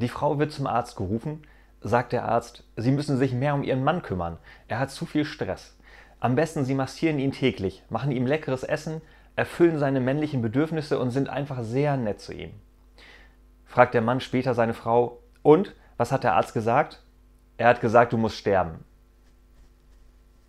Die Frau wird zum Arzt gerufen, sagt der Arzt, Sie müssen sich mehr um Ihren Mann kümmern. Er hat zu viel Stress. Am besten Sie massieren ihn täglich, machen ihm leckeres Essen, erfüllen seine männlichen Bedürfnisse und sind einfach sehr nett zu ihm. Fragt der Mann später seine Frau, und, was hat der Arzt gesagt? Er hat gesagt, du musst sterben.